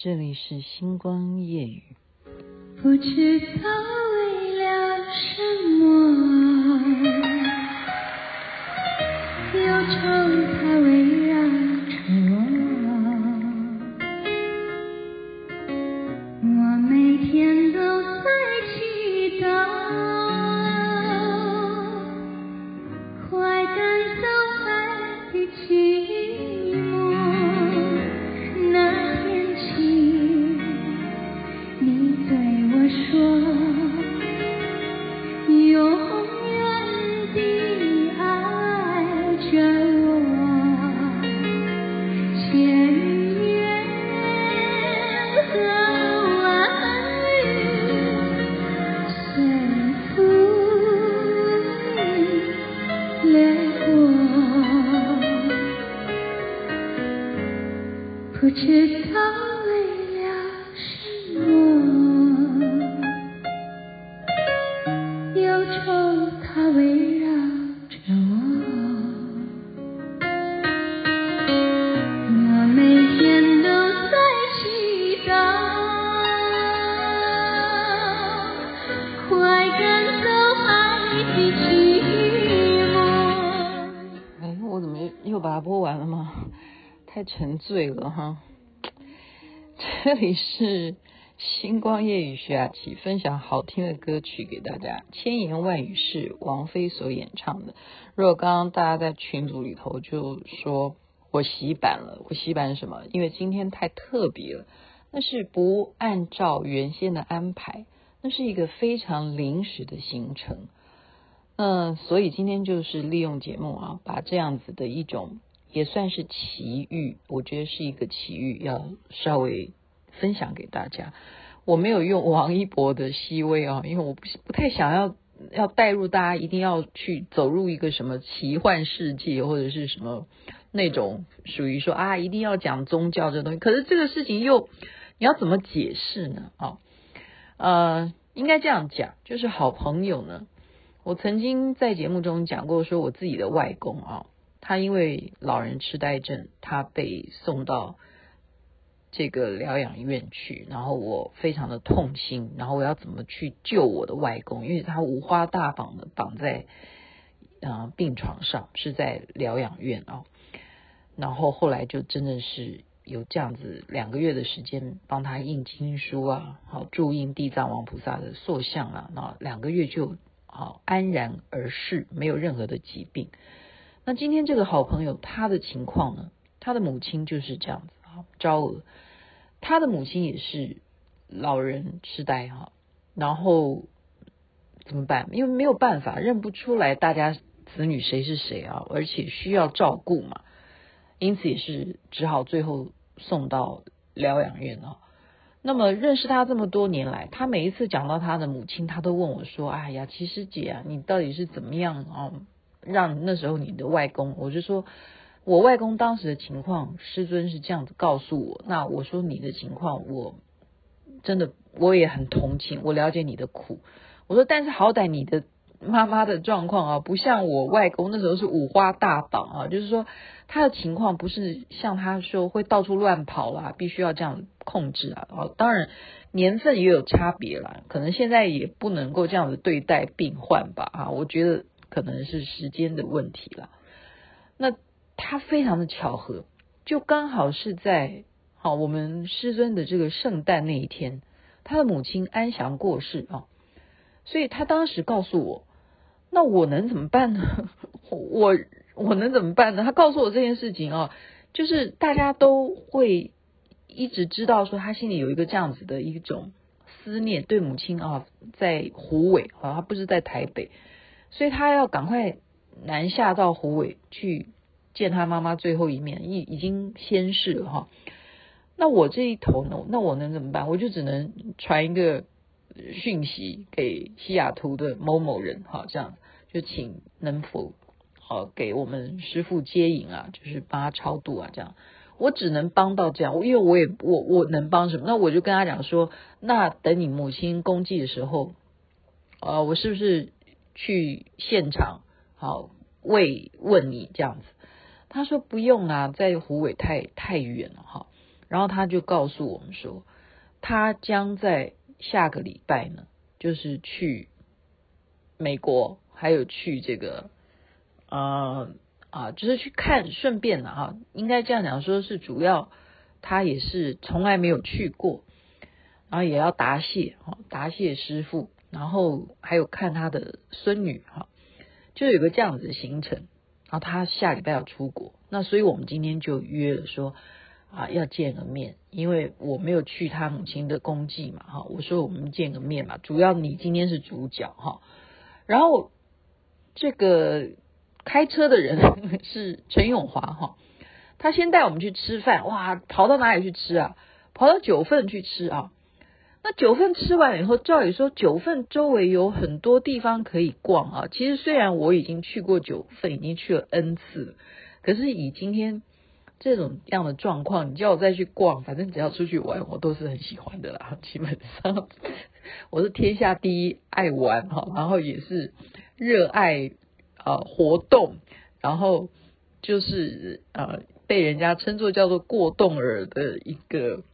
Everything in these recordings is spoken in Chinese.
这里是星光夜雨。不知道为了什么，忧愁它围绕沉醉了哈！这里是星光夜雨徐雅琪分享好听的歌曲给大家，千言万语是王菲所演唱的。如果刚刚大家在群组里头就说我洗版了，我洗版什么？因为今天太特别了，那是不按照原先的安排，那是一个非常临时的行程。嗯，所以今天就是利用节目啊，把这样子的一种。也算是奇遇，我觉得是一个奇遇，要稍微分享给大家。我没有用王一博的《熹微》啊，因为我不不太想要要带入大家，一定要去走入一个什么奇幻世界，或者是什么那种属于说啊，一定要讲宗教这东西。可是这个事情又你要怎么解释呢？啊，呃，应该这样讲，就是好朋友呢，我曾经在节目中讲过，说我自己的外公啊。他因为老人痴呆症，他被送到这个疗养院去，然后我非常的痛心，然后我要怎么去救我的外公？因为他五花大绑的绑在呃病床上，是在疗养院啊。然后后来就真的是有这样子两个月的时间，帮他印经书啊，好注印地藏王菩萨的塑像啊，那两个月就好安然而逝，没有任何的疾病。那今天这个好朋友他的情况呢？他的母亲就是这样子啊，昭娥，他的母亲也是老人痴呆哈，然后怎么办？因为没有办法认不出来大家子女谁是谁啊，而且需要照顾嘛，因此也是只好最后送到疗养院啊。那么认识他这么多年来，他每一次讲到他的母亲，他都问我说：“哎呀，其实姐啊，你到底是怎么样啊？”让那时候你的外公，我就说，我外公当时的情况，师尊是这样子告诉我。那我说你的情况，我真的我也很同情，我了解你的苦。我说，但是好歹你的妈妈的状况啊，不像我外公那时候是五花大绑啊，就是说他的情况不是像他说会到处乱跑啦，必须要这样控制啊。哦，当然年份也有差别啦，可能现在也不能够这样子对待病患吧。啊，我觉得。可能是时间的问题了。那他非常的巧合，就刚好是在好我们师尊的这个圣诞那一天，他的母亲安详过世啊。所以他当时告诉我，那我能怎么办呢？我我能怎么办呢？他告诉我这件事情啊，就是大家都会一直知道说他心里有一个这样子的一种思念，对母亲啊，在虎尾啊，他不是在台北。所以他要赶快南下到虎尾去见他妈妈最后一面，已已经仙逝了哈。那我这一头呢？那我能怎么办？我就只能传一个讯息给西雅图的某某人哈，这样就请能否好给我们师傅接引啊，就是帮他超度啊，这样我只能帮到这样，因为我也我我能帮什么？那我就跟他讲说，那等你母亲公祭的时候，啊，我是不是？去现场好慰问你这样子，他说不用啊，在湖尾太太远了哈，然后他就告诉我们说，他将在下个礼拜呢，就是去美国，还有去这个，呃啊，就是去看，顺便的哈，应该这样讲，说是主要他也是从来没有去过，然后也要答谢哈，答谢师傅，然后还有看他的孙女哈，就有个这样子的行程，然后他下礼拜要出国，那所以我们今天就约了说。啊，要见个面，因为我没有去他母亲的公祭嘛，哈，我说我们见个面嘛，主要你今天是主角哈，然后这个开车的人 是陈永华哈，他先带我们去吃饭，哇，跑到哪里去吃啊？跑到九份去吃啊？那九份吃完以后，照理说九份周围有很多地方可以逛啊，其实虽然我已经去过九份，已经去了 N 次，可是以今天。这种样的状况，你叫我再去逛，反正只要出去玩，我都是很喜欢的啦。基本上，我是天下第一爱玩哈，然后也是热爱啊活动，然后就是呃被人家称作叫做过动儿的一个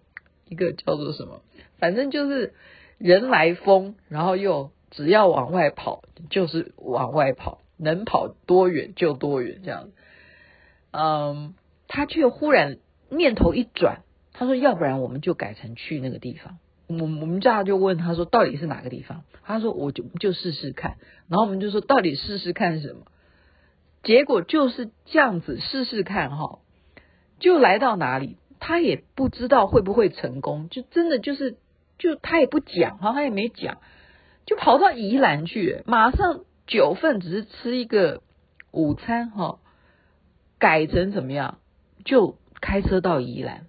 一个叫做什么，反正就是人来疯，然后又只要往外跑就是往外跑，能跑多远就多远这样，嗯。他却忽然念头一转，他说：“要不然我们就改成去那个地方。”我我们家就问他说：“到底是哪个地方？”他说：“我就就试试看。”然后我们就说：“到底试试看什么？”结果就是这样子试试看哈，就来到哪里，他也不知道会不会成功，就真的就是就他也不讲哈，他也没讲，就跑到宜兰去，马上九份只是吃一个午餐哈，改成怎么样？就开车到宜兰，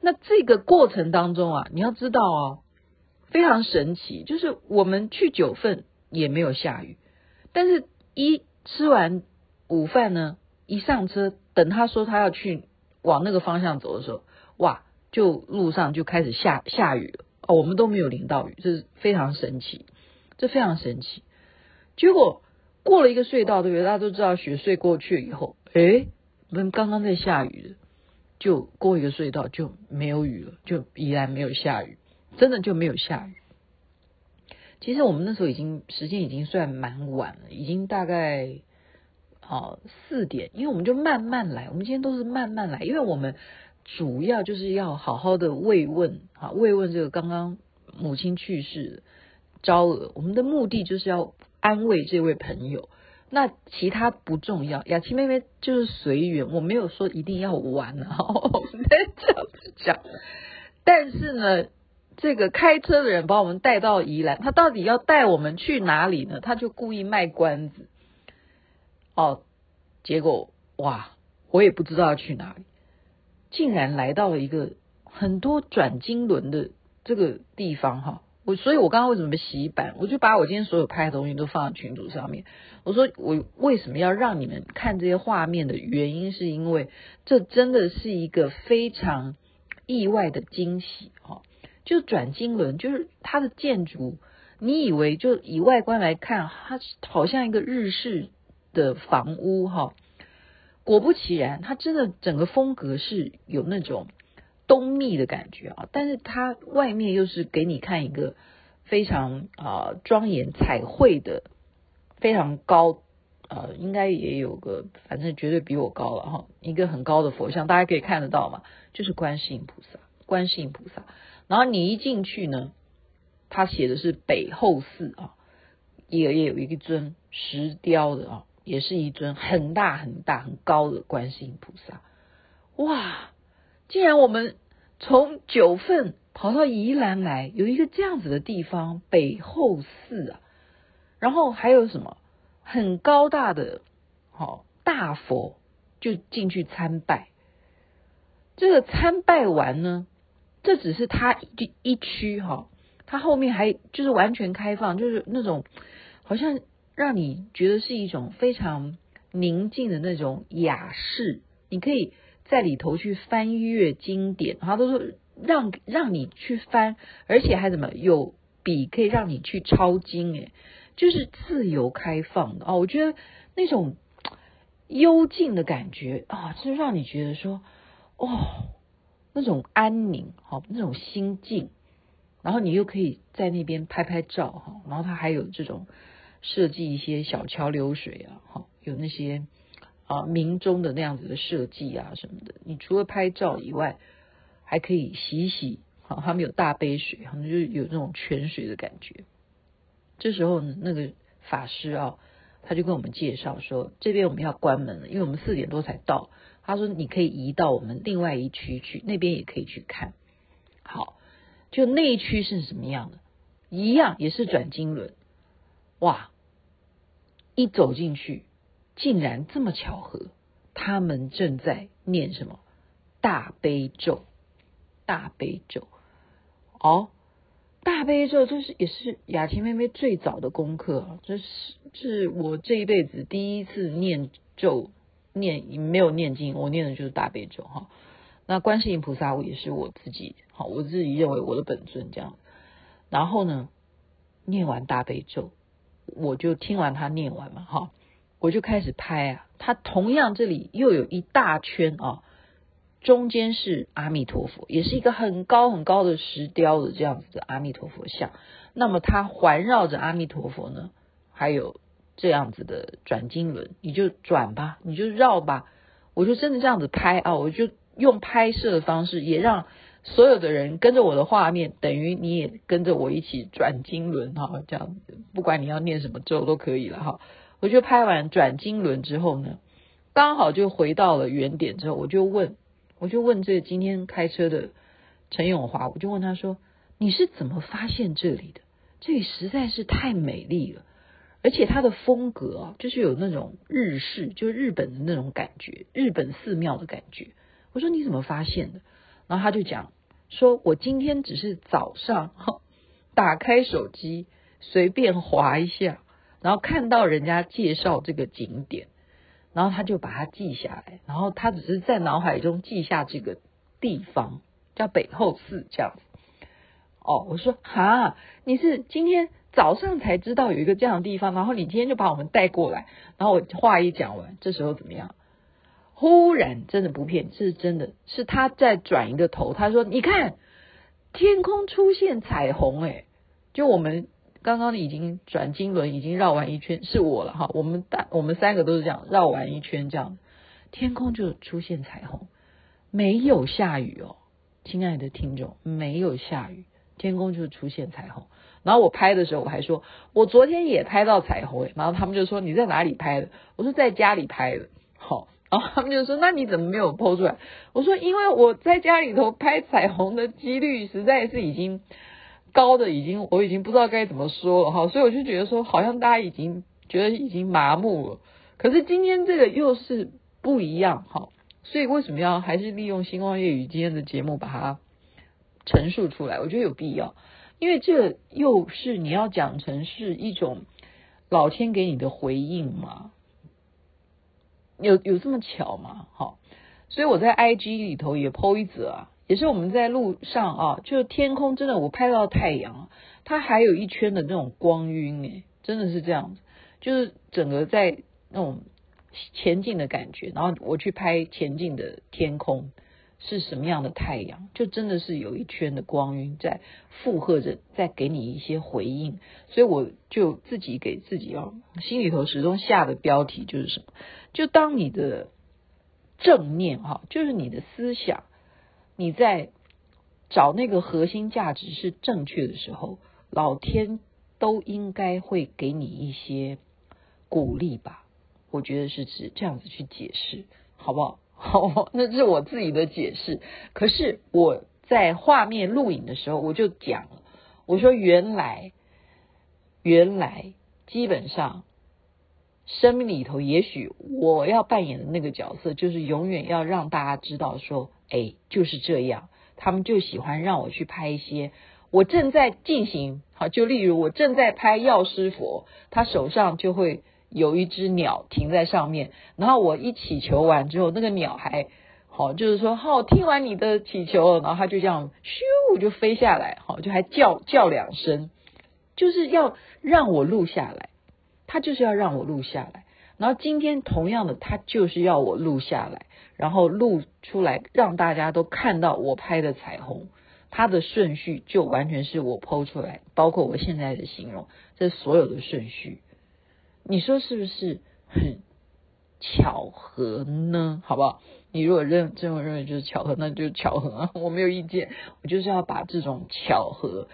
那这个过程当中啊，你要知道哦，非常神奇，就是我们去九份也没有下雨，但是一吃完午饭呢，一上车，等他说他要去往那个方向走的时候，哇，就路上就开始下下雨了哦，我们都没有淋到雨，这是非常神奇，这非常神奇。结果过了一个隧道，对不对？大家都知道雪隧过去以后，诶。我们刚刚在下雨的，就过一个隧道就没有雨了，就依然没有下雨，真的就没有下雨。其实我们那时候已经时间已经算蛮晚了，已经大概啊四点，因为我们就慢慢来，我们今天都是慢慢来，因为我们主要就是要好好的慰问啊，慰问这个刚刚母亲去世的昭娥，我们的目的就是要安慰这位朋友。那其他不重要，雅琪妹妹就是随缘，我没有说一定要玩啊，我们这样子讲。但是呢，这个开车的人把我们带到宜兰，他到底要带我们去哪里呢？他就故意卖关子。哦，结果哇，我也不知道要去哪里，竟然来到了一个很多转经轮的这个地方哈。我所以，我刚刚为什么洗版？我就把我今天所有拍的东西都放在群组上面。我说，我为什么要让你们看这些画面的原因，是因为这真的是一个非常意外的惊喜哈！就转经轮，就是它的建筑，你以为就以外观来看，它好像一个日式的房屋哈，果不其然，它真的整个风格是有那种。东密的感觉啊，但是它外面又是给你看一个非常啊庄严彩绘的，非常高，呃，应该也有个，反正绝对比我高了哈，一个很高的佛像，大家可以看得到嘛，就是观世音菩萨，观世音菩萨。然后你一进去呢，他写的是北后寺啊，也也有一个尊石雕的啊，也是一尊很大很大很高的观世音菩萨，哇！既然我们从九份跑到宜兰来，有一个这样子的地方北后寺啊，然后还有什么很高大的好大佛，就进去参拜。这个参拜完呢，这只是他一一区哈，他后面还就是完全开放，就是那种好像让你觉得是一种非常宁静的那种雅士，你可以。在里头去翻阅经典，他都说让让你去翻，而且还怎么有笔可以让你去抄经，诶，就是自由开放的啊！我觉得那种幽静的感觉啊，就让你觉得说，哦，那种安宁，好，那种心境，然后你又可以在那边拍拍照，哈，然后它还有这种设计一些小桥流水啊，哈，有那些啊明中的那样子的设计啊什么的。你除了拍照以外，还可以洗洗，好，他们有大杯水，他们就有那种泉水的感觉。这时候，那个法师啊，他就跟我们介绍说，这边我们要关门了，因为我们四点多才到。他说你可以移到我们另外一区去，那边也可以去看。好，就那一区是什么样的？一样也是转经轮。哇，一走进去，竟然这么巧合，他们正在念什么大悲咒？大悲咒，哦。大悲咒就是也是雅婷妹妹最早的功课，这是是我这一辈子第一次念咒，念没有念经，我念的就是大悲咒哈。那观世音菩萨我也是我自己好，我自己认为我的本尊这样。然后呢，念完大悲咒，我就听完他念完嘛哈，我就开始拍啊，他同样这里又有一大圈啊。中间是阿弥陀佛，也是一个很高很高的石雕的这样子的阿弥陀佛像。那么它环绕着阿弥陀佛呢，还有这样子的转经轮，你就转吧，你就绕吧。我就真的这样子拍啊，我就用拍摄的方式，也让所有的人跟着我的画面，等于你也跟着我一起转经轮哈，这样，不管你要念什么咒都可以了哈。我就拍完转经轮之后呢，刚好就回到了原点之后，我就问。我就问这个今天开车的陈永华，我就问他说：“你是怎么发现这里的？这里实在是太美丽了，而且它的风格啊，就是有那种日式，就日本的那种感觉，日本寺庙的感觉。”我说：“你怎么发现的？”然后他就讲说：“我今天只是早上 打开手机随便划一下，然后看到人家介绍这个景点。”然后他就把它记下来，然后他只是在脑海中记下这个地方叫北后寺这样子。哦，我说哈，你是今天早上才知道有一个这样的地方，然后你今天就把我们带过来，然后我话一讲完，这时候怎么样？忽然真的不骗，这是真的，是他在转一个头，他说：“你看，天空出现彩虹，诶，就我们。”刚刚已经转经轮已经绕完一圈，是我了哈。我们大我们三个都是这样绕完一圈，这样天空就出现彩虹，没有下雨哦，亲爱的听众，没有下雨，天空就出现彩虹。然后我拍的时候我还说，我昨天也拍到彩虹诶，然后他们就说，你在哪里拍的？我说在家里拍的。然后他们就说，那你怎么没有 PO 出来？我说因为我在家里头拍彩虹的几率实在是已经。高的已经，我已经不知道该怎么说了哈，所以我就觉得说，好像大家已经觉得已经麻木了。可是今天这个又是不一样哈，所以为什么要还是利用星光夜语今天的节目把它陈述出来？我觉得有必要，因为这又是你要讲成是一种老天给你的回应嘛，有有这么巧吗？好，所以我在 IG 里头也 po 一则啊。也是我们在路上啊，就天空真的，我拍到太阳，它还有一圈的那种光晕诶，真的是这样子，就是整个在那种前进的感觉，然后我去拍前进的天空是什么样的太阳，就真的是有一圈的光晕在附和着，在给你一些回应，所以我就自己给自己啊，心里头始终下的标题就是什么，就当你的正念哈，就是你的思想。你在找那个核心价值是正确的时候，老天都应该会给你一些鼓励吧？我觉得是指这样子去解释，好不好？好，那是我自己的解释。可是我在画面录影的时候，我就讲了，我说原来，原来基本上生命里头，也许我要扮演的那个角色，就是永远要让大家知道说。哎，就是这样，他们就喜欢让我去拍一些我正在进行，好，就例如我正在拍药师佛，他手上就会有一只鸟停在上面，然后我一祈求完之后，那个鸟还好，就是说好，听完你的祈求，然后它就这样咻就飞下来，好，就还叫叫两声，就是要让我录下来，他就是要让我录下来，然后今天同样的，他就是要我录下来。然后录出来让大家都看到我拍的彩虹，它的顺序就完全是我 PO 出来，包括我现在的形容，这所有的顺序，你说是不是很巧合呢？好不好？你如果认这么认为就是巧合，那就是巧合啊，我没有意见。我就是要把这种巧合，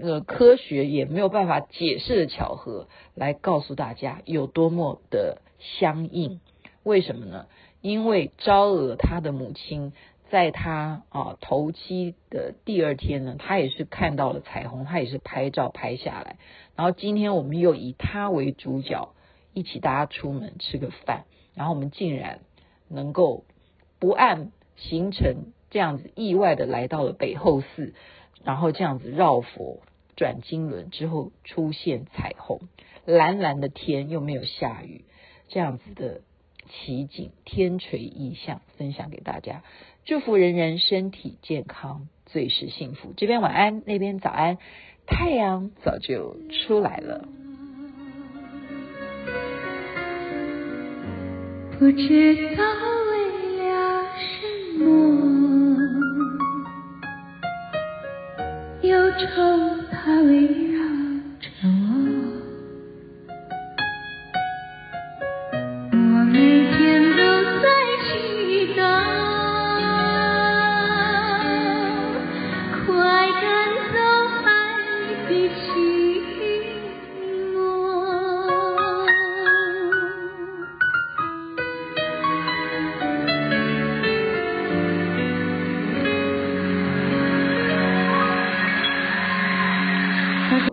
呃，科学也没有办法解释的巧合，来告诉大家有多么的相应。为什么呢？因为昭娥她的母亲，在他啊头七的第二天呢，他也是看到了彩虹，他也是拍照拍下来。然后今天我们又以他为主角，一起大家出门吃个饭，然后我们竟然能够。不按行程这样子意外的来到了北后寺，然后这样子绕佛转经轮之后出现彩虹，蓝蓝的天又没有下雨，这样子的奇景天垂异象分享给大家，祝福人人身体健康，最是幸福。这边晚安，那边早安，太阳早就出来了。不知道为了什么。忧愁它围绕。